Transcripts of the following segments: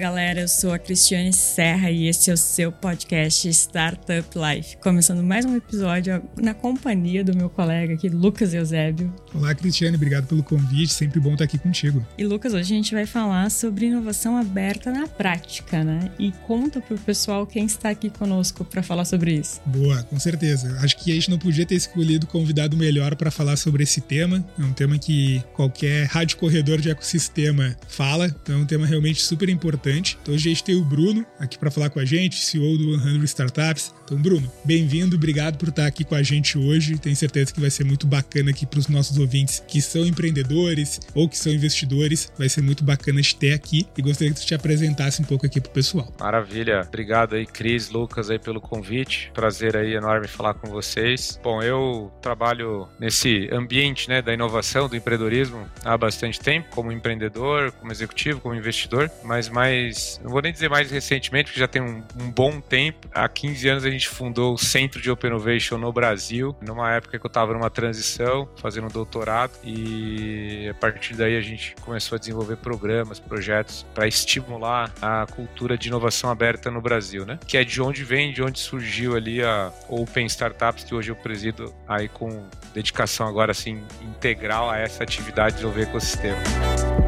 Galera, eu sou a Cristiane Serra e esse é o seu podcast Startup Life. Começando mais um episódio na companhia do meu colega aqui, Lucas Eusébio. Olá, Cristiane, obrigado pelo convite, sempre bom estar aqui contigo. E Lucas, hoje a gente vai falar sobre inovação aberta na prática, né? E conta pro pessoal quem está aqui conosco para falar sobre isso. Boa, com certeza. Acho que a gente não podia ter escolhido convidado melhor para falar sobre esse tema. É um tema que qualquer rádio corredor de ecossistema fala, então é um tema realmente super importante importante. Então hoje a gente tem o Bruno aqui para falar com a gente, CEO do 100 Startups. Então, Bruno, bem-vindo, obrigado por estar aqui com a gente hoje. Tenho certeza que vai ser muito bacana aqui para os nossos ouvintes que são empreendedores ou que são investidores. Vai ser muito bacana te ter aqui e gostaria que tu te apresentasse um pouco aqui pro pessoal. Maravilha. Obrigado aí, Cris, Lucas aí pelo convite. Prazer aí enorme falar com vocês. Bom, eu trabalho nesse ambiente, né, da inovação, do empreendedorismo há bastante tempo, como empreendedor, como executivo, como investidor, mas mais mais, não vou nem dizer mais recentemente, porque já tem um, um, bom tempo. Há 15 anos a gente fundou o Centro de Open Innovation no Brasil, numa época que eu estava numa transição, fazendo um doutorado, e a partir daí a gente começou a desenvolver programas, projetos para estimular a cultura de inovação aberta no Brasil, né? Que é de onde vem, de onde surgiu ali a Open Startups, que hoje eu presido aí com dedicação agora assim integral a essa atividade de desenvolver ecossistema.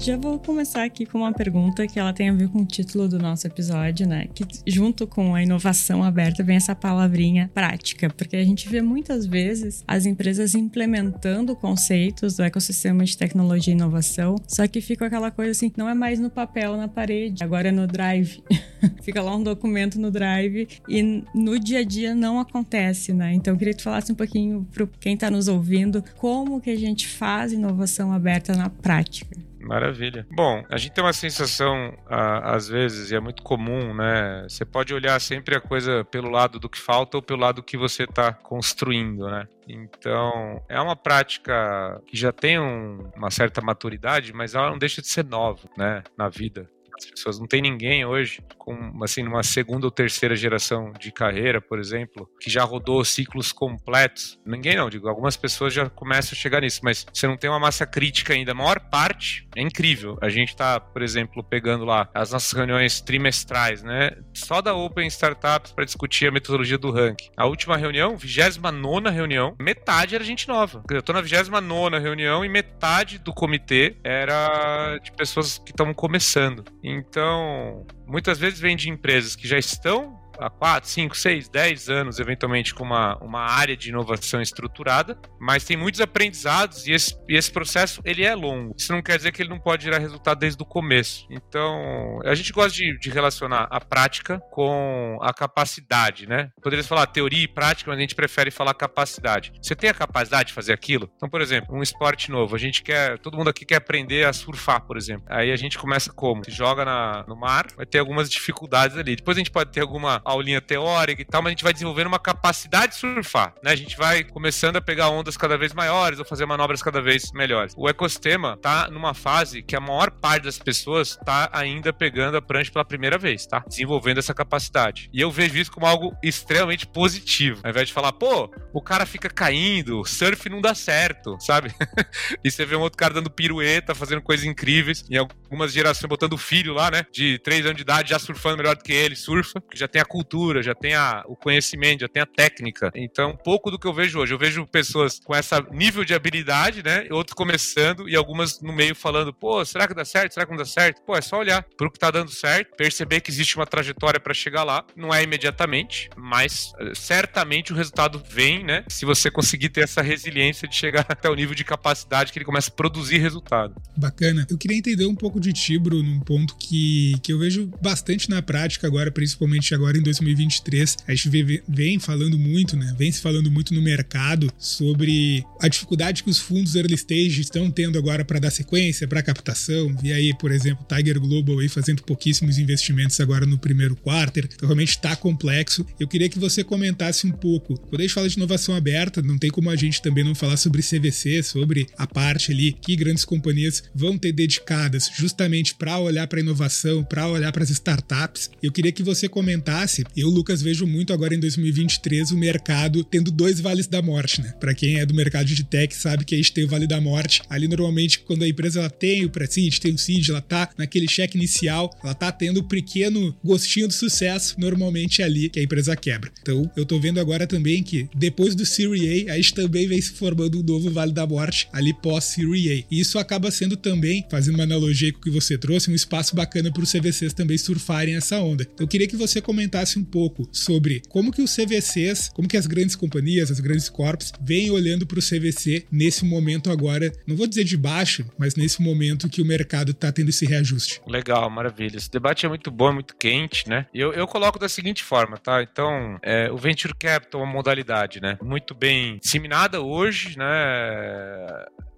Já vou começar aqui com uma pergunta que ela tem a ver com o título do nosso episódio, né? Que junto com a inovação aberta vem essa palavrinha prática, porque a gente vê muitas vezes as empresas implementando conceitos do ecossistema de tecnologia e inovação, só que fica aquela coisa assim, não é mais no papel, na parede, agora é no drive. fica lá um documento no drive e no dia a dia não acontece, né? Então eu queria que tu falasse um pouquinho para quem está nos ouvindo como que a gente faz inovação aberta na prática. Maravilha. Bom, a gente tem uma sensação, às vezes, e é muito comum, né? Você pode olhar sempre a coisa pelo lado do que falta ou pelo lado do que você está construindo, né? Então, é uma prática que já tem um, uma certa maturidade, mas ela não deixa de ser nova, né? Na vida as pessoas. Não tem ninguém hoje, com assim, numa segunda ou terceira geração de carreira, por exemplo, que já rodou ciclos completos. Ninguém não, digo, algumas pessoas já começam a chegar nisso, mas você não tem uma massa crítica ainda. A maior parte é incrível. A gente está, por exemplo, pegando lá as nossas reuniões trimestrais, né? Só da Open Startups para discutir a metodologia do ranking. A última reunião, 29 reunião, metade era gente nova. Eu tô na 29 reunião e metade do comitê era de pessoas que estão começando. Então, muitas vezes vem de empresas que já estão há 4, 5, 6, 10 anos, eventualmente, com uma, uma área de inovação estruturada, mas tem muitos aprendizados e esse, e esse processo ele é longo. Isso não quer dizer que ele não pode gerar resultado desde o começo. Então, a gente gosta de, de relacionar a prática com a capacidade, né? Poderia falar teoria e prática, mas a gente prefere falar capacidade. Você tem a capacidade de fazer aquilo? Então, por exemplo, um esporte novo, a gente quer, todo mundo aqui quer aprender a surfar, por exemplo. Aí a gente começa como? Se joga na, no mar, vai ter algumas dificuldades ali. Depois a gente pode ter alguma aulinha teórica e tal, mas a gente vai desenvolvendo uma capacidade de surfar, né? A gente vai começando a pegar ondas cada vez maiores ou fazer manobras cada vez melhores. O ecossistema tá numa fase que a maior parte das pessoas tá ainda pegando a prancha pela primeira vez, tá? Desenvolvendo essa capacidade. E eu vejo isso como algo extremamente positivo. Ao invés de falar, pô, o cara fica caindo, surf não dá certo, sabe? e você vê um outro cara dando pirueta, fazendo coisas incríveis, em algumas gerações botando o filho lá, né? De 3 anos de idade já surfando melhor do que ele, surfa, que já tem a cultura, já tem a, o conhecimento, já tem a técnica. Então, pouco do que eu vejo hoje. Eu vejo pessoas com esse nível de habilidade, né? Outros começando e algumas no meio falando, pô, será que dá certo? Será que não dá certo? Pô, é só olhar pro que tá dando certo, perceber que existe uma trajetória para chegar lá. Não é imediatamente, mas eh, certamente o resultado vem, né? Se você conseguir ter essa resiliência de chegar até o nível de capacidade que ele começa a produzir resultado. Bacana. Eu queria entender um pouco de ti, Bruno, num ponto que, que eu vejo bastante na prática agora, principalmente agora em 2023, a gente vem falando muito, né? Vem se falando muito no mercado sobre a dificuldade que os fundos early stage estão tendo agora para dar sequência, para captação. E aí, por exemplo, Tiger Global aí fazendo pouquíssimos investimentos agora no primeiro quarter. Então, realmente está complexo. Eu queria que você comentasse um pouco. Quando a gente fala de inovação aberta, não tem como a gente também não falar sobre CVC, sobre a parte ali que grandes companhias vão ter dedicadas justamente para olhar para inovação, para olhar para as startups. Eu queria que você comentasse. Eu, Lucas, vejo muito agora em 2023 o mercado tendo dois vales da morte, né? Para quem é do mercado de tech sabe que a gente tem o vale da morte. Ali normalmente quando a empresa ela tem o pre-seed, tem o seed, ela tá naquele cheque inicial, ela tá tendo o pequeno gostinho do sucesso, normalmente é ali que a empresa quebra. Então, eu tô vendo agora também que depois do Series A, a gente também vem se formando um novo vale da morte ali pós Series A. E isso acaba sendo também, fazendo uma analogia com o que você trouxe, um espaço bacana para os CVCs também surfarem essa onda. Então, eu queria que você comentasse um pouco sobre como que os CVCs, como que as grandes companhias, as grandes corps, vêm olhando para o CVC nesse momento agora, não vou dizer de baixo, mas nesse momento que o mercado está tendo esse reajuste. Legal, maravilha. Esse debate é muito bom, é muito quente, né? Eu, eu coloco da seguinte forma, tá? Então, é, o Venture Capital é uma modalidade, né? Muito bem disseminada hoje, né?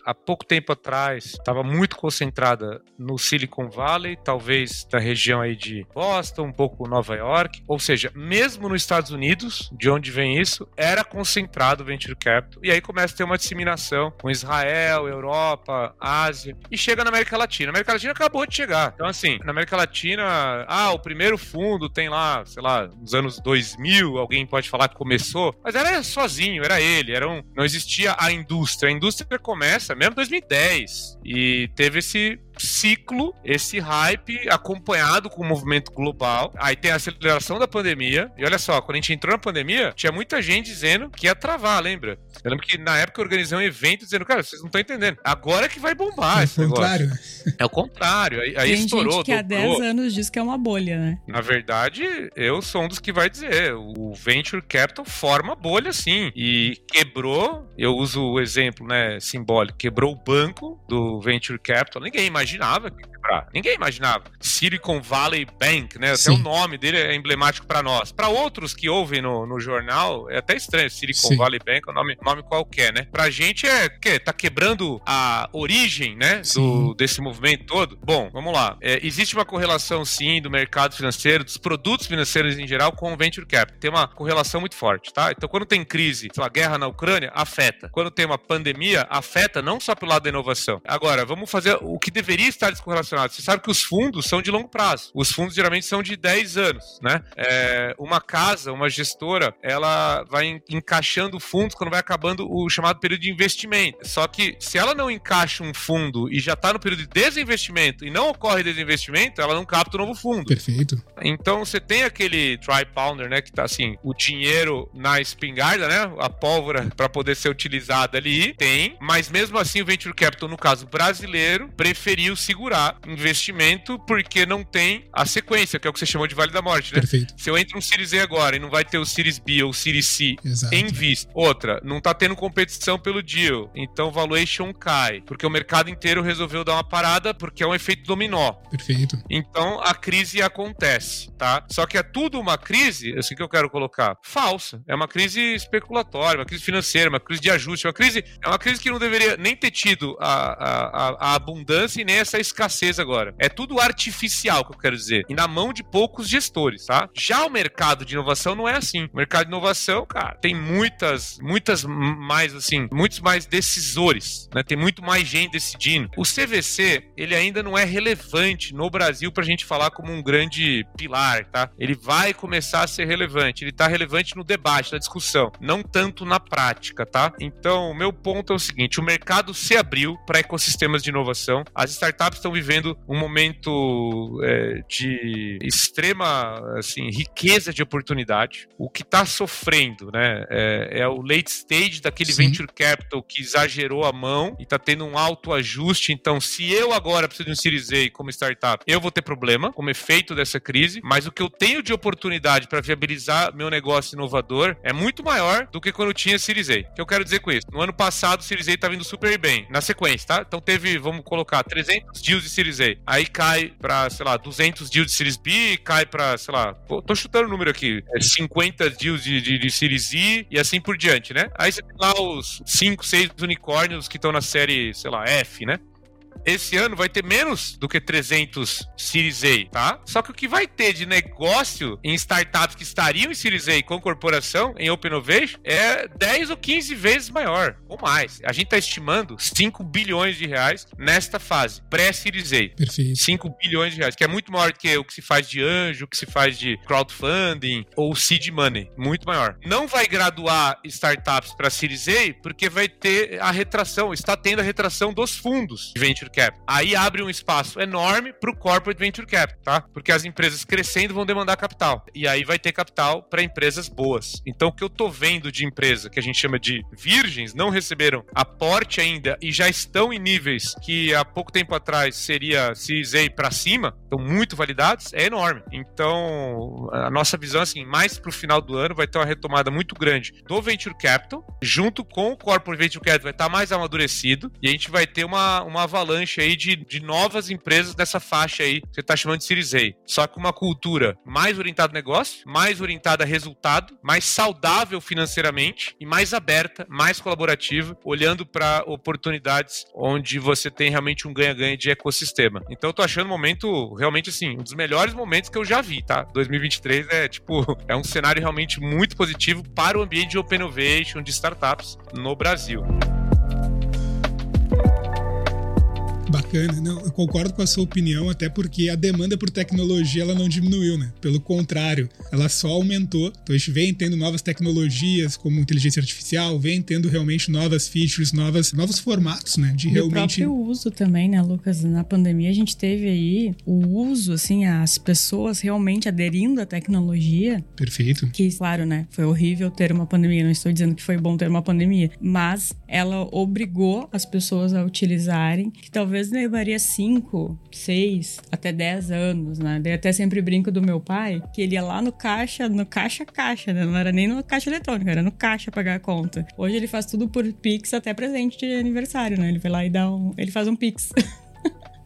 Há pouco tempo atrás estava muito concentrada no Silicon Valley, talvez da região aí de Boston, um pouco Nova York, ou seja, mesmo nos Estados Unidos, de onde vem isso, era concentrado o venture capital. E aí começa a ter uma disseminação com Israel, Europa, Ásia e chega na América Latina. A América Latina acabou de chegar. Então assim, na América Latina, ah, o primeiro fundo tem lá, sei lá, nos anos 2000, alguém pode falar que começou, mas era sozinho, era ele, era um, não existia a indústria. A indústria começa mesmo em 2010 e teve esse ciclo, esse hype acompanhado com o movimento global. Aí tem a aceleração da pandemia. E olha só, quando a gente entrou na pandemia, tinha muita gente dizendo que ia travar, lembra? Eu lembro que na época eu organizei um evento dizendo, cara, vocês não estão entendendo. Agora é que vai bombar é esse o contrário. negócio. É o contrário. Aí, aí tem estourou. Gente que há 10 anos diz que é uma bolha, né? Na verdade, eu sou um dos que vai dizer. O Venture Capital forma bolha, sim. E quebrou, eu uso o exemplo, né, simbólico, quebrou o banco do Venture Capital. Ninguém imagina imaginava que quebrar. Ninguém imaginava. Silicon Valley Bank, né? Até o nome dele é emblemático para nós. Para outros que ouvem no, no jornal, é até estranho. Silicon Sim. Valley Bank é um nome, nome qualquer, né? Pra gente é que tá quebrando a origem, né? Do, desse movimento todo. Bom, vamos lá. É, existe uma correlação, sim, do mercado financeiro, dos produtos financeiros em geral, com o venture capital. Tem uma correlação muito forte, tá? Então, quando tem crise, sei lá, guerra na Ucrânia, afeta. Quando tem uma pandemia, afeta não só pelo lado da inovação. Agora, vamos fazer o que deveria estar descorrelacionado. Você sabe que os fundos são de longo prazo. Os fundos geralmente são de 10 anos, né? É, uma casa, uma gestora, ela vai encaixando fundos quando vai acabando o chamado período de investimento. Só que se ela não encaixa um fundo e já está no período de desinvestimento e não ocorre desinvestimento, ela não capta um novo fundo. Perfeito. Então você tem aquele dry pounder, né, que tá assim, o dinheiro na espingarda, né, a pólvora para poder ser utilizada ali, tem, mas mesmo assim o venture capital no caso brasileiro preferiu segurar investimento porque não tem a sequência, que é o que você chamou de Vale da Morte, né? Perfeito. Se eu entro no Series A agora e não vai ter o Series B ou o Series C Exato. em vista. Outra, não tá tendo competição pelo deal, então o valuation cai, porque o mercado inteiro resolveu dar uma parada porque é um efeito dominó. Perfeito. Então a crise acontece, tá? Só que é tudo uma crise, assim que eu quero colocar, falsa. É uma crise especulatória, uma crise financeira, uma crise de ajuste, uma crise, é uma crise que não deveria nem ter tido a, a, a abundância e nem essa escassez agora. É tudo artificial, que eu quero dizer. E na mão de poucos gestores, tá? Já o mercado de inovação não é assim. O mercado de inovação, cara, tem muitas, muitas mais, assim, muitos mais decisores, né? Tem muito mais gente decidindo. O CVC, ele ainda não é relevante no Brasil pra gente falar como um grande pilar, tá? Ele vai começar a ser relevante. Ele tá relevante no debate, na discussão, não tanto na prática, tá? Então, o meu ponto é o seguinte: o mercado se abriu para ecossistemas de inovação. As startups startups estão vivendo um momento é, de extrema assim, riqueza de oportunidade. O que está sofrendo né, é, é, o late stage daquele Sim. venture capital que exagerou a mão e está tendo um alto ajuste. Então, se eu agora preciso de um Series A como startup, eu vou ter problema como efeito dessa crise, mas o que eu tenho de oportunidade para viabilizar meu negócio inovador é muito maior do que quando eu tinha Series A. O que eu quero dizer com isso? No ano passado, o Series A está vindo super bem, na sequência, tá? Então teve, vamos colocar, 300 deals de Series A. Aí cai pra, sei lá, 200 deals de Series B, cai pra, sei lá, tô chutando o número aqui, 50 é deals de, de, de Series E e assim por diante, né? Aí você tem lá os 5, 6 unicórnios que estão na série, sei lá, F, né? Esse ano vai ter menos do que 300 Series A, tá? Só que o que vai ter de negócio em startups que estariam em Series A com corporação, em Open Innovation, é 10 ou 15 vezes maior, ou mais. A gente está estimando 5 bilhões de reais nesta fase, pré-Series A. Perfeito. 5 bilhões de reais, que é muito maior do que o que se faz de anjo, o que se faz de crowdfunding ou seed money. Muito maior. Não vai graduar startups para Series A porque vai ter a retração, está tendo a retração dos fundos de venture Cap. Aí abre um espaço enorme para o Corporate Venture Cap, tá? Porque as empresas crescendo vão demandar capital. E aí vai ter capital para empresas boas. Então, o que eu tô vendo de empresa que a gente chama de virgens, não receberam aporte ainda e já estão em níveis que há pouco tempo atrás seria Series para cima, estão muito validados, é enorme. Então, a nossa visão, assim, mais para o final do ano vai ter uma retomada muito grande do Venture Capital, junto com o Corporate Venture Capital vai estar tá mais amadurecido e a gente vai ter uma, uma avalanche avalanche aí de, de novas empresas dessa faixa aí que você está chamando de Series A. Só que uma cultura mais orientada a negócio, mais orientada a resultado, mais saudável financeiramente e mais aberta, mais colaborativa, olhando para oportunidades onde você tem realmente um ganha-ganha de ecossistema. Então eu tô achando o momento realmente assim, um dos melhores momentos que eu já vi, tá? 2023 é tipo, é um cenário realmente muito positivo para o ambiente de open innovation, de startups no Brasil. Bacana, não, eu concordo com a sua opinião, até porque a demanda por tecnologia ela não diminuiu, né? Pelo contrário, ela só aumentou. Então a gente vem tendo novas tecnologias como inteligência artificial, vem tendo realmente novas features, novas, novos formatos, né? De e realmente. O próprio uso também, né, Lucas? Na pandemia a gente teve aí o uso, assim, as pessoas realmente aderindo à tecnologia. Perfeito. Que, claro, né? Foi horrível ter uma pandemia. Não estou dizendo que foi bom ter uma pandemia, mas ela obrigou as pessoas a utilizarem, que talvez talvez levaria 5, 6, até 10 anos, né? Eu até sempre brinco do meu pai, que ele ia lá no caixa, no caixa-caixa, né? Não era nem no caixa eletrônico, era no caixa pagar a conta. Hoje ele faz tudo por Pix, até presente de aniversário, né? Ele vai lá e dá um... Ele faz um Pix.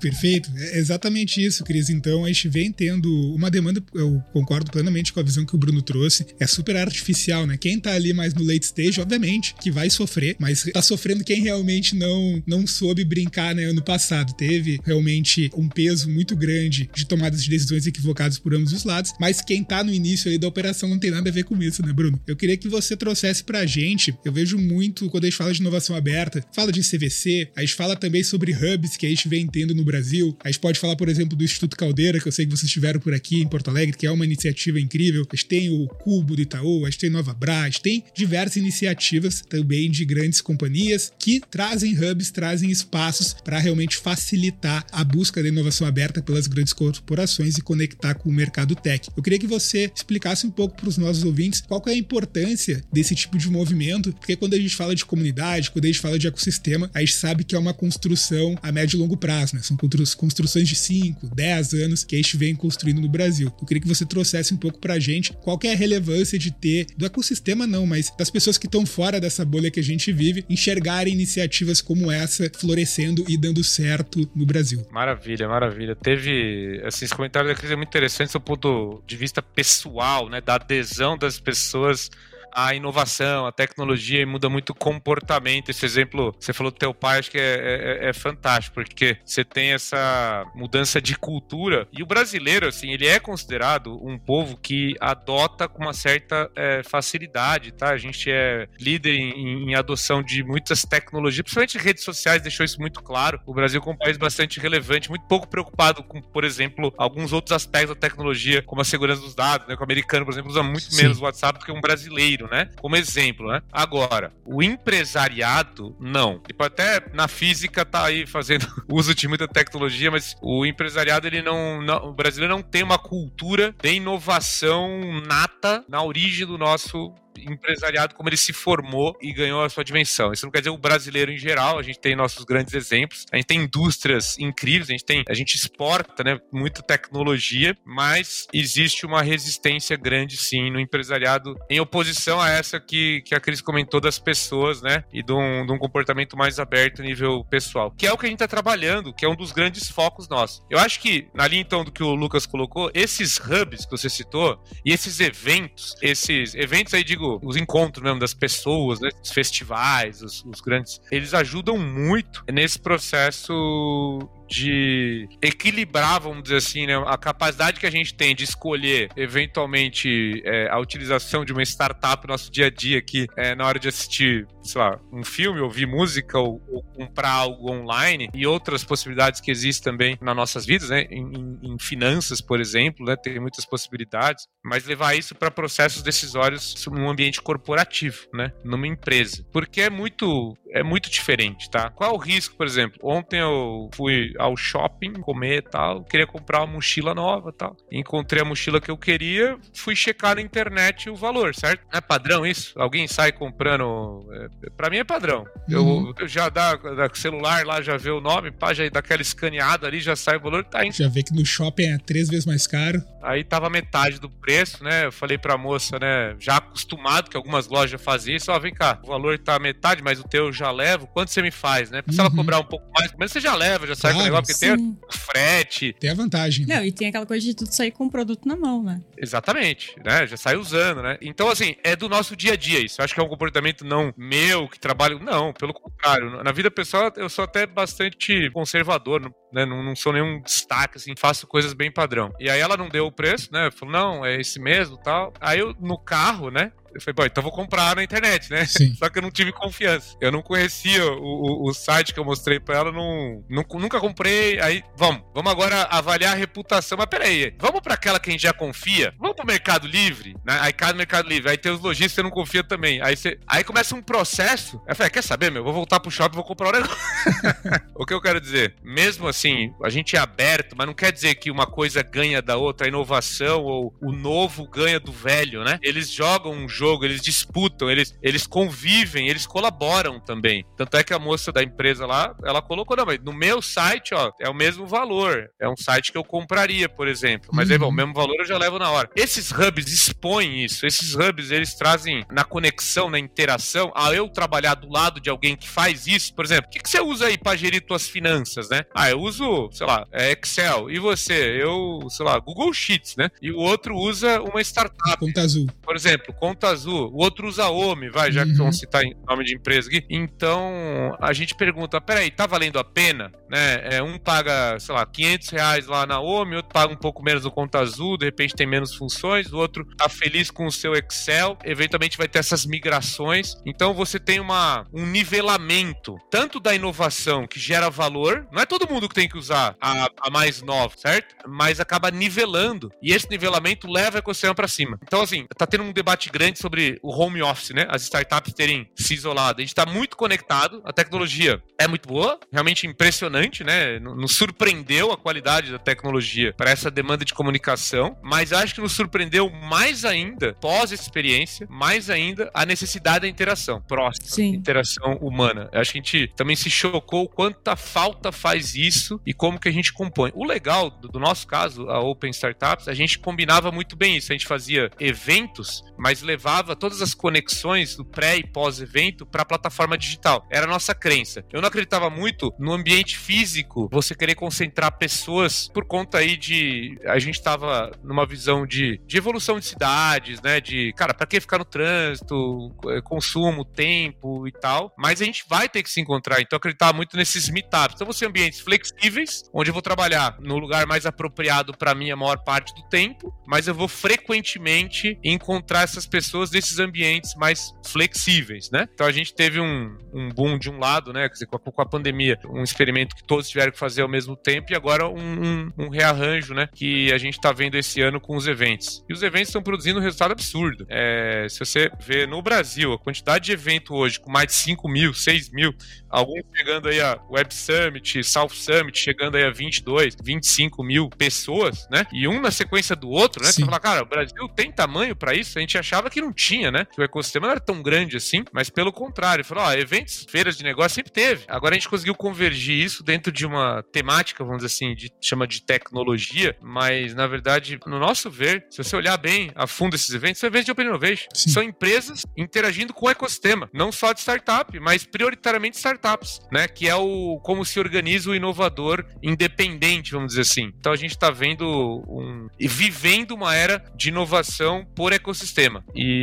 Perfeito, é exatamente isso, Cris. Então a gente vem tendo uma demanda, eu concordo plenamente com a visão que o Bruno trouxe, é super artificial, né? Quem tá ali mais no late stage, obviamente, que vai sofrer, mas tá sofrendo quem realmente não não soube brincar, né, ano passado. Teve realmente um peso muito grande de tomadas de decisões equivocadas por ambos os lados, mas quem tá no início aí da operação não tem nada a ver com isso, né, Bruno? Eu queria que você trouxesse pra gente, eu vejo muito quando a gente fala de inovação aberta, fala de CVC, a gente fala também sobre hubs que a gente vem tendo no Brasil. A gente pode falar, por exemplo, do Instituto Caldeira, que eu sei que vocês estiveram por aqui em Porto Alegre, que é uma iniciativa incrível. A gente tem o Cubo do Itaú, a gente tem Nova Brás, tem diversas iniciativas também de grandes companhias que trazem hubs, trazem espaços para realmente facilitar a busca da inovação aberta pelas grandes corporações e conectar com o mercado tech. Eu queria que você explicasse um pouco para os nossos ouvintes qual é a importância desse tipo de movimento, porque quando a gente fala de comunidade, quando a gente fala de ecossistema, a gente sabe que é uma construção a médio e longo prazo, né? São são construções de 5, 10 anos que a gente vem construindo no Brasil. Eu queria que você trouxesse um pouco pra gente qual é a relevância de ter, do ecossistema não, mas das pessoas que estão fora dessa bolha que a gente vive, enxergarem iniciativas como essa florescendo e dando certo no Brasil. Maravilha, maravilha. Teve, assim, esse comentário da Cris é muito interessante do ponto de vista pessoal, né, da adesão das pessoas a inovação, a tecnologia e muda muito o comportamento. Esse exemplo, você falou do teu pai, acho que é, é, é, fantástico, porque você tem essa mudança de cultura. E o brasileiro, assim, ele é considerado um povo que adota com uma certa é, facilidade, tá? A gente é líder em, em, adoção de muitas tecnologias, principalmente redes sociais, deixou isso muito claro. O Brasil é um país bastante relevante, muito pouco preocupado com, por exemplo, alguns outros aspectos da tecnologia, como a segurança dos dados, né? O americano, por exemplo, usa muito Sim. menos o WhatsApp do que um brasileiro né? Como exemplo, né? Agora, o empresariado, não. Tipo, até na física tá aí fazendo uso de muita tecnologia, mas o empresariado, ele não, não, O brasileiro não tem uma cultura de inovação nata na origem do nosso empresariado como ele se formou e ganhou a sua dimensão. Isso não quer dizer o brasileiro em geral, a gente tem nossos grandes exemplos, a gente tem indústrias incríveis, a gente tem, a gente exporta, né, muita tecnologia, mas existe uma resistência grande sim no empresariado em oposição a essa que, que a Cris comentou das pessoas, né, e de um, de um comportamento mais aberto a nível pessoal, que é o que a gente está trabalhando, que é um dos grandes focos nossos. Eu acho que, na linha então do que o Lucas colocou, esses hubs que você citou e esses eventos, esses eventos aí, digo, os encontros mesmo das pessoas, né, os festivais, os, os grandes, eles ajudam muito nesse processo de equilibrar, vamos dizer assim, né, a capacidade que a gente tem de escolher, eventualmente, é, a utilização de uma startup no nosso dia a dia aqui, é, na hora de assistir, sei lá, um filme, ouvir música ou, ou, comprar algo online e outras possibilidades que existem também nas nossas vidas, né, em, em finanças, por exemplo, né, tem muitas possibilidades, mas levar isso para processos decisórios num ambiente corporativo, né, numa empresa, porque é muito é muito diferente, tá? Qual é o risco, por exemplo? Ontem eu fui ao shopping comer e tal, queria comprar uma mochila nova tal. Encontrei a mochila que eu queria, fui checar na internet o valor, certo? É padrão isso? Alguém sai comprando. É, pra mim é padrão. Uhum. Eu, eu, já dá, da celular lá, já vê o nome, pá, já dá aquela escaneada ali, já sai o valor, tá indo. Já vê que no shopping é três vezes mais caro. Aí tava metade do preço, né? Eu falei pra moça, né? Já acostumado, que algumas lojas faziam isso, ó, vem cá, o valor tá metade, mas o teu já levo, quanto você me faz, né? Precisa uhum. cobrar um pouco mais, mas você já leva, já sai claro, negócio, porque sim. tem o frete. Tem a vantagem. Não, e tem aquela coisa de tudo sair com o produto na mão, né? Exatamente, né? Já sai usando, né? Então, assim, é do nosso dia a dia isso. Eu acho que é um comportamento não meu, que trabalho. Não, pelo contrário. Na vida pessoal, eu sou até bastante conservador, né? Não, não sou nenhum destaque, assim, faço coisas bem padrão. E aí ela não deu o preço, né? Falou, não, é esse mesmo tal. Aí eu, no carro, né? Eu falei, bom, então vou comprar na internet, né? Sim. Só que eu não tive confiança. Eu não conhecia o, o, o site que eu mostrei pra ela, não, não, nunca comprei. Aí, vamos, vamos agora avaliar a reputação. Mas peraí, vamos pra aquela que a gente já confia? Vamos pro Mercado Livre? Né? Aí cada Mercado Livre, aí tem os lojistas que você não confia também. Aí, você, aí começa um processo. Eu falei, quer saber, meu? Vou voltar pro shopping e vou comprar o negócio. o que eu quero dizer? Mesmo assim, a gente é aberto, mas não quer dizer que uma coisa ganha da outra, a inovação ou o novo ganha do velho, né? Eles jogam um jogo jogo, eles disputam, eles, eles convivem, eles colaboram também. Tanto é que a moça da empresa lá, ela colocou, não, mas no meu site, ó, é o mesmo valor. É um site que eu compraria, por exemplo. Mas uhum. aí, bom, o mesmo valor eu já levo na hora. Esses hubs expõem isso. Esses hubs, eles trazem na conexão, na interação, a eu trabalhar do lado de alguém que faz isso, por exemplo, o que, que você usa aí para gerir tuas finanças, né? Ah, eu uso, sei lá, é Excel. E você? Eu, sei lá, Google Sheets, né? E o outro usa uma startup. Conta azul. Por exemplo, conta Azul, o outro usa OMI, vai, já uhum. que vamos citar nome de empresa aqui. Então, a gente pergunta, peraí, tá valendo a pena? Né? É, um paga, sei lá, 500 reais lá na OMI, outro paga um pouco menos no Conta Azul, de repente tem menos funções, o outro tá feliz com o seu Excel, eventualmente vai ter essas migrações. Então, você tem uma, um nivelamento, tanto da inovação que gera valor, não é todo mundo que tem que usar a, a mais nova, certo? Mas acaba nivelando, e esse nivelamento leva a ecossistema para cima. Então, assim, tá tendo um debate grande sobre o home office, né? As startups terem se isolado. A gente está muito conectado, a tecnologia é muito boa, realmente impressionante, né? Nos surpreendeu a qualidade da tecnologia para essa demanda de comunicação, mas acho que nos surpreendeu mais ainda, pós-experiência, mais ainda a necessidade da interação próxima, Sim. interação humana. Acho que a gente também se chocou quanta falta faz isso e como que a gente compõe. O legal do, do nosso caso, a Open Startups, a gente combinava muito bem isso. A gente fazia eventos, mas levava levava todas as conexões do pré e pós-evento para a plataforma digital. Era a nossa crença. Eu não acreditava muito no ambiente físico, você querer concentrar pessoas por conta aí de. A gente estava numa visão de, de evolução de cidades, né? De, cara, para que ficar no trânsito, é, consumo, tempo e tal. Mas a gente vai ter que se encontrar. Então eu acreditava muito nesses meetups. Então ser ambientes flexíveis, onde eu vou trabalhar no lugar mais apropriado para mim a maior parte do tempo, mas eu vou frequentemente encontrar essas pessoas pessoas desses ambientes mais flexíveis, né? Então a gente teve um, um boom de um lado, né? Quer dizer, com a, com a, pandemia, um experimento que todos tiveram que fazer ao mesmo tempo e agora um, um, um rearranjo, né? Que a gente está vendo esse ano com os eventos. E os eventos estão produzindo um resultado absurdo. É, se você vê no Brasil a quantidade de evento hoje com mais de 5 mil, 6 mil, alguns chegando aí a Web Summit, South Summit, chegando aí a 22, 25 mil pessoas, né? E um na sequência do outro, né? Sim. Você fala, cara, o Brasil tem tamanho para isso? A gente achava que não tinha, né? Que o ecossistema não era tão grande assim, mas pelo contrário, falou, ó, eventos, feiras de negócio sempre teve. Agora a gente conseguiu convergir isso dentro de uma temática, vamos dizer assim, de, chama de tecnologia, mas na verdade, no nosso ver, se você olhar bem a fundo esses eventos, são eventos de Open Innovation. Sim. São empresas interagindo com o ecossistema, não só de startup, mas prioritariamente startups, né? Que é o como se organiza o inovador independente, vamos dizer assim. Então a gente está vendo um vivendo uma era de inovação por ecossistema. E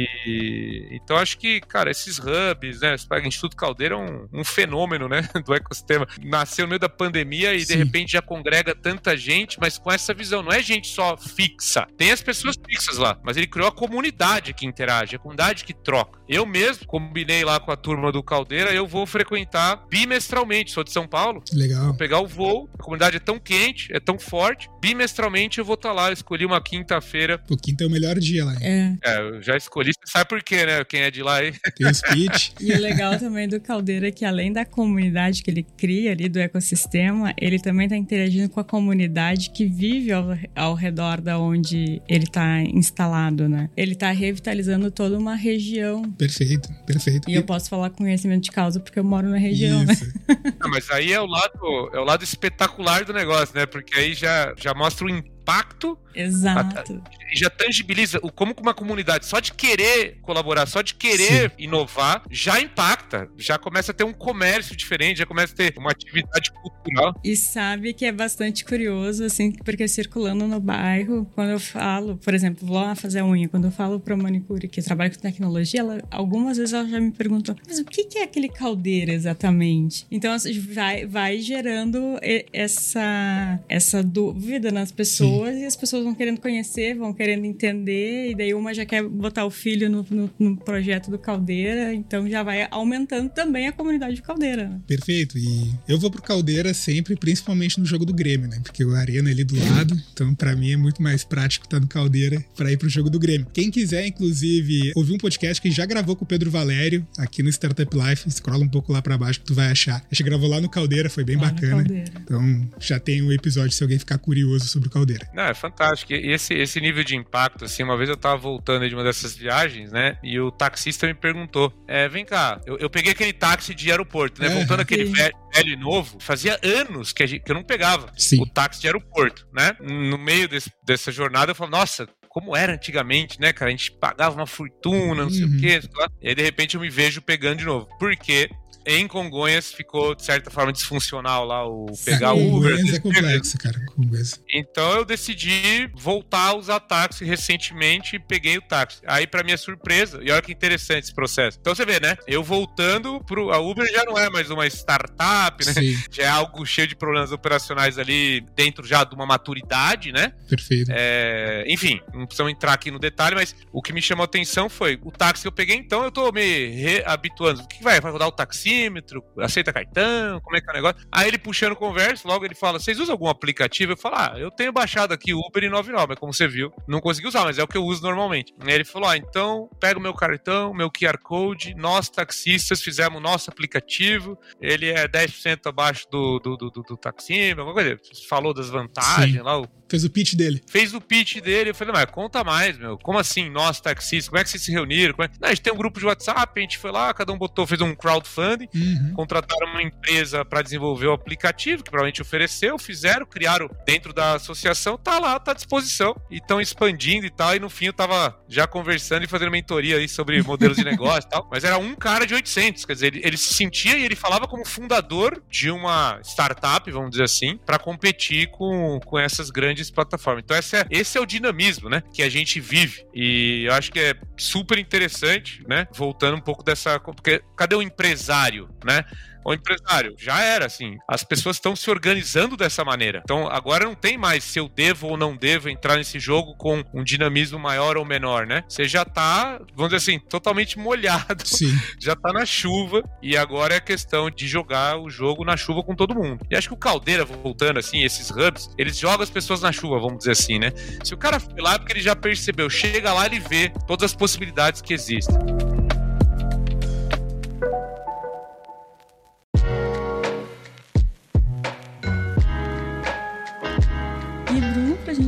então acho que, cara, esses hubs, né? Pega Instituto Caldeira é um, um fenômeno, né? Do ecossistema. Nasceu no meio da pandemia e Sim. de repente já congrega tanta gente, mas com essa visão. Não é gente só fixa. Tem as pessoas fixas lá, mas ele criou a comunidade que interage, a comunidade que troca. Eu mesmo combinei lá com a turma do Caldeira, eu vou frequentar bimestralmente. Sou de São Paulo. Legal. Vou pegar o voo. A comunidade é tão quente, é tão forte. Bimestralmente eu vou estar tá lá. Eu escolhi uma quinta-feira. O quinta é o melhor dia lá. É. é, eu já escolhi. Você sabe por quê, né? Quem é de lá aí. Tem os pitch. e o legal também do Caldeira é que além da comunidade que ele cria ali do ecossistema, ele também está interagindo com a comunidade que vive ao, ao redor da onde ele está instalado, né? Ele está revitalizando toda uma região. Perfeito, perfeito. E, e, eu posso falar com conhecimento de causa porque eu moro na região, né? Isso. né? Não, mas aí é o lado é o lado espetacular do negócio, né? Porque aí já, já mostra o impacto. Exato. E já tangibiliza o como uma comunidade, só de querer colaborar, só de querer Sim. inovar, já impacta. Já começa a ter um comércio diferente, já começa a ter uma atividade cultural. E sabe que é bastante curioso, assim, porque circulando no bairro, quando eu falo, por exemplo, vou lá fazer a unha, quando eu falo pra manicure que trabalha com tecnologia, ela, algumas vezes ela já me perguntou, mas o que é aquele caldeira exatamente? Então, assim, vai, vai gerando essa, essa dúvida nas pessoas. Pessoas e as pessoas vão querendo conhecer, vão querendo entender, e daí uma já quer botar o filho no, no, no projeto do Caldeira, então já vai aumentando também a comunidade de Caldeira. Né? Perfeito. E eu vou pro Caldeira sempre, principalmente no jogo do Grêmio, né? Porque o Arena é ali do lado, então para mim é muito mais prático estar no Caldeira para ir pro jogo do Grêmio. Quem quiser, inclusive, ouvir um podcast que já gravou com o Pedro Valério aqui no Startup Life, scrolla um pouco lá para baixo que tu vai achar. A gente gravou lá no Caldeira, foi bem lá bacana. Então já tem um episódio se alguém ficar curioso sobre o Caldeira. Não, é fantástico. E esse, esse nível de impacto, assim, uma vez eu tava voltando de uma dessas viagens, né? E o taxista me perguntou: é, vem cá, eu, eu peguei aquele táxi de aeroporto, né? É, voltando aquele velho, velho e novo, fazia anos que, gente, que eu não pegava sim. o táxi de aeroporto, né? No meio desse, dessa jornada, eu falo, nossa, como era antigamente, né, cara? A gente pagava uma fortuna, não uhum. sei o uhum. quê. E aí, de repente, eu me vejo pegando de novo. Por quê? em Congonhas ficou, de certa forma, disfuncional lá o pegar o Uber. Congonhas é complexo, cara. Congonhas. Então eu decidi voltar a usar táxi recentemente e peguei o táxi. Aí, pra minha surpresa, e olha que interessante esse processo. Então você vê, né? Eu voltando pro. A Uber já não é mais uma startup, né? Sim. Já é algo cheio de problemas operacionais ali dentro já de uma maturidade, né? Perfeito. É, enfim, não precisamos entrar aqui no detalhe, mas o que me chamou a atenção foi o táxi que eu peguei, então eu tô me reabituando. O que vai? Vai rodar o taxímetro, aceita cartão, como é que é o negócio. Aí ele puxando conversa, logo ele fala: vocês usam algum aplicativo? Eu falo: ah, eu tenho baixado aqui Uber e 99, mas como você viu, não consegui usar, mas é o que eu uso normalmente. Aí ele falou: ah, então pega o meu cartão, meu QR Code, nós taxistas fizemos nosso aplicativo, ele é 10% abaixo do, do, do, do, do taxímetro, alguma coisa. Falou das vantagens Sim. lá, o Fez o pitch dele. Fez o pitch dele. Eu falei, mas conta mais, meu. Como assim, nós taxistas? Como é que vocês se reuniram? É... Não, a gente tem um grupo de WhatsApp, a gente foi lá, cada um botou, fez um crowdfunding, uhum. contrataram uma empresa para desenvolver o aplicativo, que provavelmente ofereceu, fizeram, criaram dentro da associação, tá lá, tá à disposição. E estão expandindo e tal. E no fim eu tava já conversando e fazendo mentoria aí sobre modelos de negócio e tal. Mas era um cara de 800, quer dizer, ele, ele se sentia e ele falava como fundador de uma startup, vamos dizer assim, para competir com, com essas grandes grandes plataformas. Então esse é, esse é o dinamismo, né, que a gente vive. E eu acho que é super interessante, né, voltando um pouco dessa... Porque cadê o empresário, né? O empresário, já era assim. As pessoas estão se organizando dessa maneira. Então agora não tem mais se eu devo ou não devo entrar nesse jogo com um dinamismo maior ou menor, né? Você já tá, vamos dizer assim, totalmente molhado. Sim. Já tá na chuva e agora é questão de jogar o jogo na chuva com todo mundo. E acho que o Caldeira, voltando assim, esses hubs, eles jogam as pessoas na chuva, vamos dizer assim, né? Se o cara foi lá é porque ele já percebeu, chega lá ele vê todas as possibilidades que existem.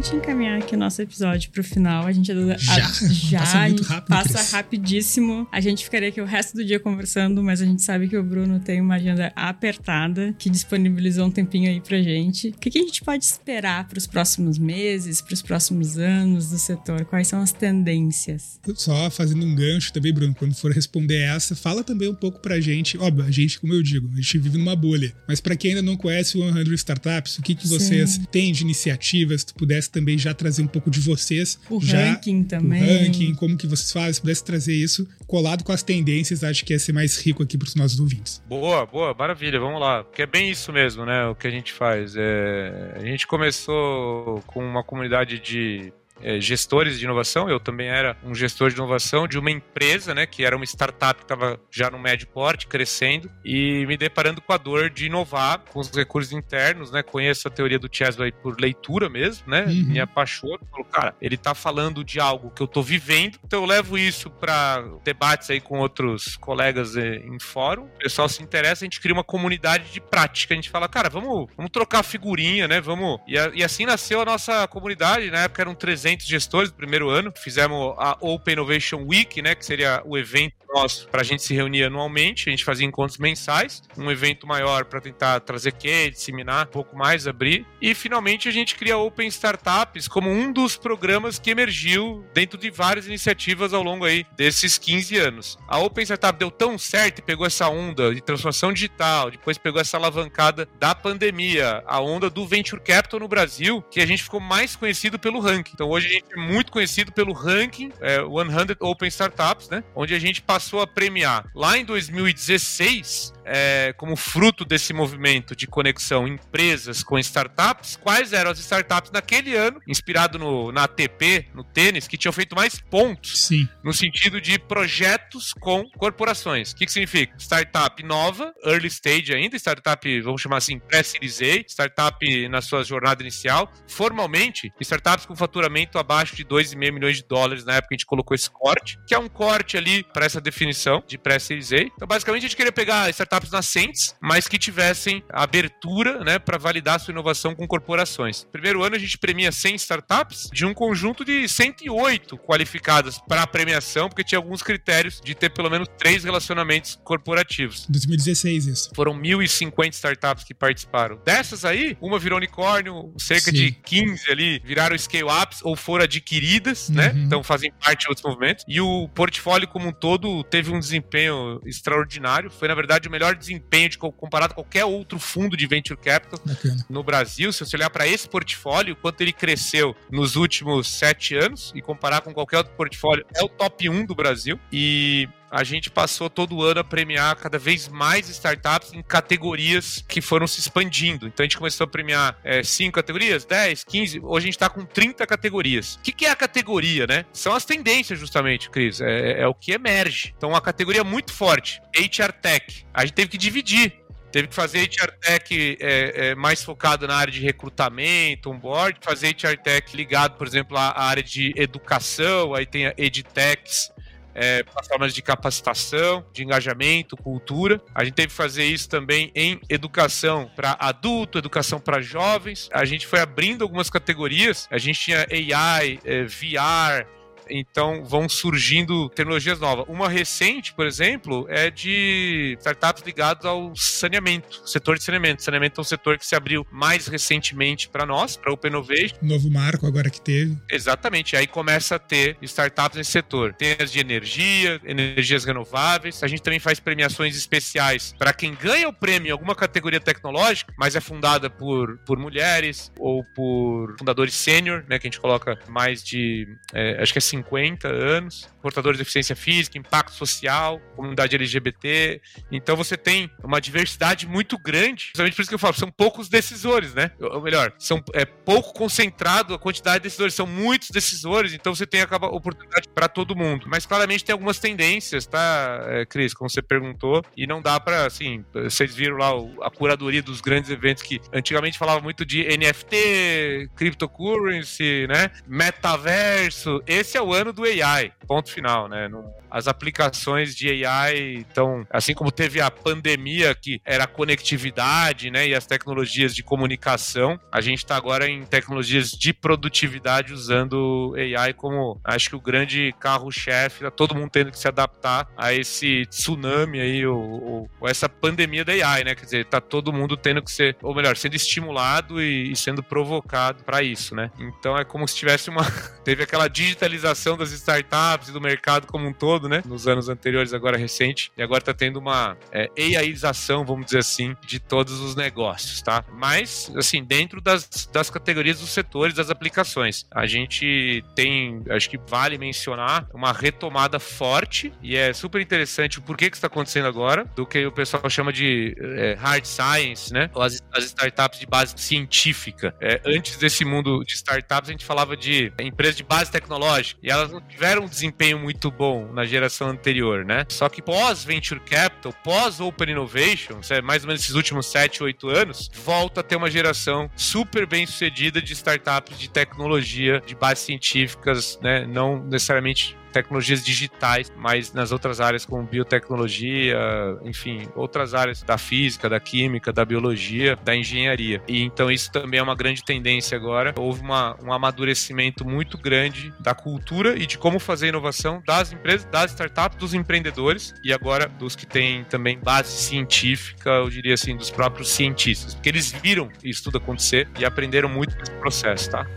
Gente encaminhar aqui o nosso episódio pro final, a gente já, a, já passa rápido, passa Cris. rapidíssimo. A gente ficaria aqui o resto do dia conversando, mas a gente sabe que o Bruno tem uma agenda apertada que disponibilizou um tempinho aí pra gente. O que, que a gente pode esperar para os próximos meses, para os próximos anos do setor? Quais são as tendências? Só fazendo um gancho também, Bruno, quando for responder essa, fala também um pouco pra gente. Óbvio, a gente, como eu digo, a gente vive numa bolha. Mas para quem ainda não conhece o 100 Startups, o que, que vocês Sim. têm de iniciativas? Se tu pudesse também já trazer um pouco de vocês. O já, ranking também. O ranking, como que vocês fazem, se pudesse trazer isso colado com as tendências, acho que ia ser mais rico aqui para os nossos ouvintes. Boa, boa, maravilha, vamos lá. Porque é bem isso mesmo, né? O que a gente faz. É... A gente começou com uma comunidade de gestores de inovação. Eu também era um gestor de inovação de uma empresa, né, que era uma startup que estava já no médio porte, crescendo, e me deparando com a dor de inovar com os recursos internos, né? Conheço a teoria do Chesley por leitura mesmo, né? Uhum. Me apaixono. Falou, cara, ele está falando de algo que eu estou vivendo, então eu levo isso para debates aí com outros colegas é, em fórum. O pessoal se interessa, a gente cria uma comunidade de prática. A gente fala, cara, vamos, vamos trocar figurinha, né? Vamos. E, e assim nasceu a nossa comunidade. Na época eram 300 300 gestores do primeiro ano. Fizemos a Open Innovation Week, né, que seria o evento nosso para a gente se reunir anualmente. A gente fazia encontros mensais, um evento maior para tentar trazer case, disseminar um pouco mais, abrir. E finalmente a gente cria Open Startups como um dos programas que emergiu dentro de várias iniciativas ao longo aí desses 15 anos. A Open Startup deu tão certo e pegou essa onda de transformação digital, depois pegou essa alavancada da pandemia, a onda do Venture Capital no Brasil, que a gente ficou mais conhecido pelo ranking. Então hoje a gente é muito conhecido pelo ranking é, 100 Open Startups, né? Onde a gente passou a premiar lá em 2016 é, como fruto desse movimento de conexão empresas com startups, quais eram as startups naquele ano, inspirado no, na ATP, no tênis, que tinham feito mais pontos Sim. no sentido de projetos com corporações. O que, que significa? Startup nova, early stage ainda, startup, vamos chamar assim, pré-series A, startup na sua jornada inicial. Formalmente, startups com faturamento abaixo de 2,5 milhões de dólares, na época a gente colocou esse corte, que é um corte ali para essa definição de pré-series A. Então, basicamente, a gente queria pegar startups startups nascentes, mas que tivessem abertura né, para validar sua inovação com corporações. Primeiro ano a gente premia 100 startups de um conjunto de 108 qualificadas para a premiação, porque tinha alguns critérios de ter pelo menos três relacionamentos corporativos. 2016 isso. Foram 1.050 startups que participaram. Dessas aí, uma virou unicórnio, cerca Sim. de 15 ali viraram scale-ups ou foram adquiridas, né? uhum. né? Então fazem parte de outros movimentos. E o portfólio como um todo teve um desempenho extraordinário. Foi, na verdade, o melhor melhor desempenho de, comparado a qualquer outro fundo de venture capital Bacana. no Brasil. Se você olhar para esse portfólio, quanto ele cresceu nos últimos sete anos e comparar com qualquer outro portfólio, é o top 1 do Brasil. E a gente passou todo ano a premiar cada vez mais startups em categorias que foram se expandindo. Então a gente começou a premiar 5 é, categorias, 10, 15, hoje a gente está com 30 categorias. O que, que, é a categoria, né? São as tendências, justamente, Cris. É, é o que emerge. Então, uma categoria muito forte, HR Tech. A gente teve que dividir teve que fazer HR Tech é, é, mais focado na área de recrutamento, onboard, fazer HR Tech ligado, por exemplo, à área de educação, aí tem a EdTechs, é, plataformas de capacitação, de engajamento, cultura. A gente teve que fazer isso também em educação para adulto, educação para jovens. A gente foi abrindo algumas categorias. A gente tinha AI, é, VR, então vão surgindo tecnologias novas. Uma recente, por exemplo, é de startups ligadas ao saneamento, setor de saneamento. Saneamento é um setor que se abriu mais recentemente para nós, para Open Innovation. Novo marco agora que teve. Exatamente. Aí começa a ter startups nesse setor. Tem as de energia, energias renováveis. A gente também faz premiações especiais para quem ganha o prêmio em alguma categoria tecnológica, mas é fundada por, por mulheres ou por fundadores sênior, né? Que a gente coloca mais de, é, acho que é 50 anos, portadores de deficiência física, impacto social, comunidade LGBT. Então você tem uma diversidade muito grande. Justamente por isso que eu falo, são poucos decisores, né? Ou melhor, são, é pouco concentrado a quantidade de decisores, são muitos decisores, então você tem acaba oportunidade para todo mundo. Mas claramente tem algumas tendências, tá, é, Cris, como você perguntou, e não dá para assim, vocês viram lá a curadoria dos grandes eventos que antigamente falava muito de NFT, cryptocurrency, né? Metaverso. Esse é o ano do AI, ponto final, né? As aplicações de AI, então, assim como teve a pandemia que era a conectividade, né, e as tecnologias de comunicação, a gente está agora em tecnologias de produtividade usando AI como, acho que o grande carro-chefe, tá todo mundo tendo que se adaptar a esse tsunami aí, ou, ou, essa pandemia da AI, né? Quer dizer, tá todo mundo tendo que ser, ou melhor, sendo estimulado e, e sendo provocado para isso, né? Então é como se tivesse uma. teve aquela digitalização das startups e do mercado como um todo, né? Nos anos anteriores, agora recente, e agora tá tendo uma é, AIização, vamos dizer assim, de todos os negócios, tá? Mas, assim, dentro das, das categorias dos setores, das aplicações, a gente tem, acho que vale mencionar, uma retomada forte, e é super interessante o porquê que está acontecendo agora, do que o pessoal chama de é, hard science, né? As, as startups de base científica. É, antes desse mundo de startups, a gente falava de empresas de base tecnológica, e elas não tiveram um desempenho muito bom na geração anterior, né? Só que pós-venture capital, pós-open innovation, mais ou menos esses últimos 7, 8 anos, volta a ter uma geração super bem sucedida de startups de tecnologia, de bases científicas, né? Não necessariamente tecnologias digitais, mas nas outras áreas como biotecnologia, enfim, outras áreas da física, da química, da biologia, da engenharia. E então isso também é uma grande tendência agora. Houve uma, um amadurecimento muito grande da cultura e de como fazer inovação das empresas, das startups, dos empreendedores e agora dos que têm também base científica, eu diria assim, dos próprios cientistas, porque eles viram isso tudo acontecer e aprenderam muito nesse processo, tá?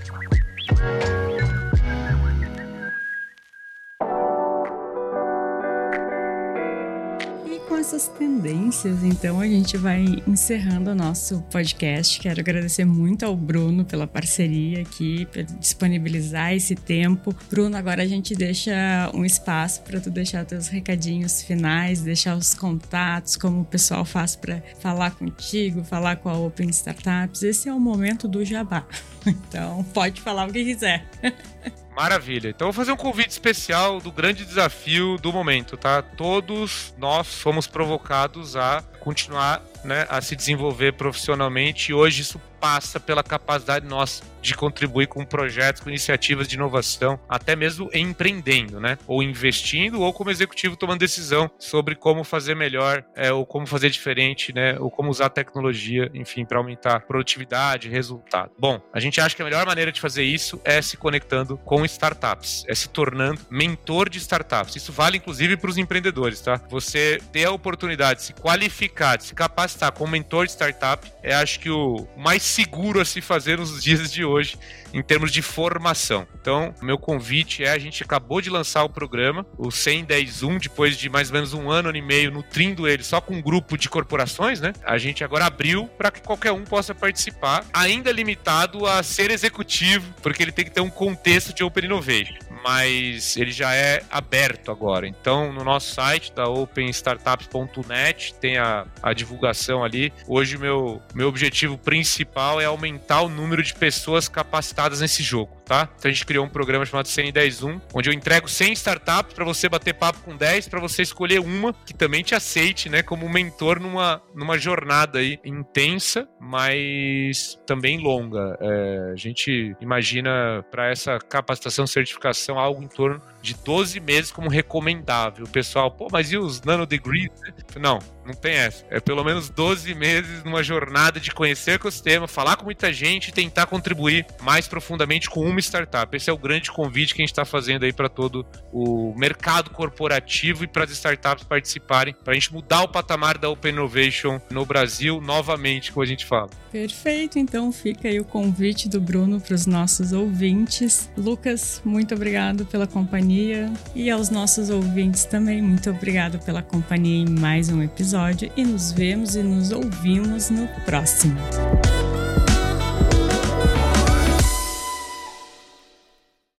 Essas tendências, então a gente vai encerrando o nosso podcast. Quero agradecer muito ao Bruno pela parceria aqui, por disponibilizar esse tempo. Bruno, agora a gente deixa um espaço para tu deixar teus recadinhos finais, deixar os contatos, como o pessoal faz para falar contigo, falar com a Open Startups. Esse é o momento do jabá. Então, pode falar o que quiser. Maravilha. Então vou fazer um convite especial do grande desafio do momento, tá? Todos nós fomos provocados a continuar né, a se desenvolver profissionalmente e hoje isso passa pela capacidade nossa de contribuir com projetos, com iniciativas de inovação, até mesmo empreendendo, né? Ou investindo, ou como executivo tomando decisão sobre como fazer melhor, é, ou como fazer diferente, né? Ou como usar tecnologia, enfim, para aumentar produtividade, resultado. Bom, a gente acha que a melhor maneira de fazer isso é se conectando com startups, é se tornando mentor de startups. Isso vale inclusive para os empreendedores, tá? Você ter a oportunidade de se qualificar, de se capacitar como mentor de startup, é acho que o mais seguro a se fazer nos dias de hoje em termos de formação. Então, meu convite é: a gente acabou de lançar o programa, o 110.1, depois de mais ou menos um ano, ano e meio, nutrindo ele só com um grupo de corporações, né? A gente agora abriu para que qualquer um possa participar, ainda limitado a ser executivo, porque ele tem que ter um contexto de Open Innovation mas ele já é aberto agora. Então, no nosso site da openstartups.net tem a, a divulgação ali. Hoje, meu, meu objetivo principal é aumentar o número de pessoas capacitadas nesse jogo tá? Então a gente criou um programa chamado 101, onde eu entrego 100 startups para você bater papo com 10, para você escolher uma que também te aceite, né, como mentor numa, numa jornada aí intensa, mas também longa. É, a gente imagina para essa capacitação, certificação, algo em torno de 12 meses como recomendável. O pessoal, pô, mas e os nanodegrees? Não, não tem essa. É pelo menos 12 meses numa jornada de conhecer o ecossistema, falar com muita gente e tentar contribuir mais profundamente com uma startup. Esse é o grande convite que a gente está fazendo aí para todo o mercado corporativo e para as startups participarem, para a gente mudar o patamar da Open Innovation no Brasil novamente, como a gente fala. Perfeito, então fica aí o convite do Bruno para os nossos ouvintes. Lucas, muito obrigado pela companhia e aos nossos ouvintes também, muito obrigado pela companhia em mais um episódio e nos vemos e nos ouvimos no próximo.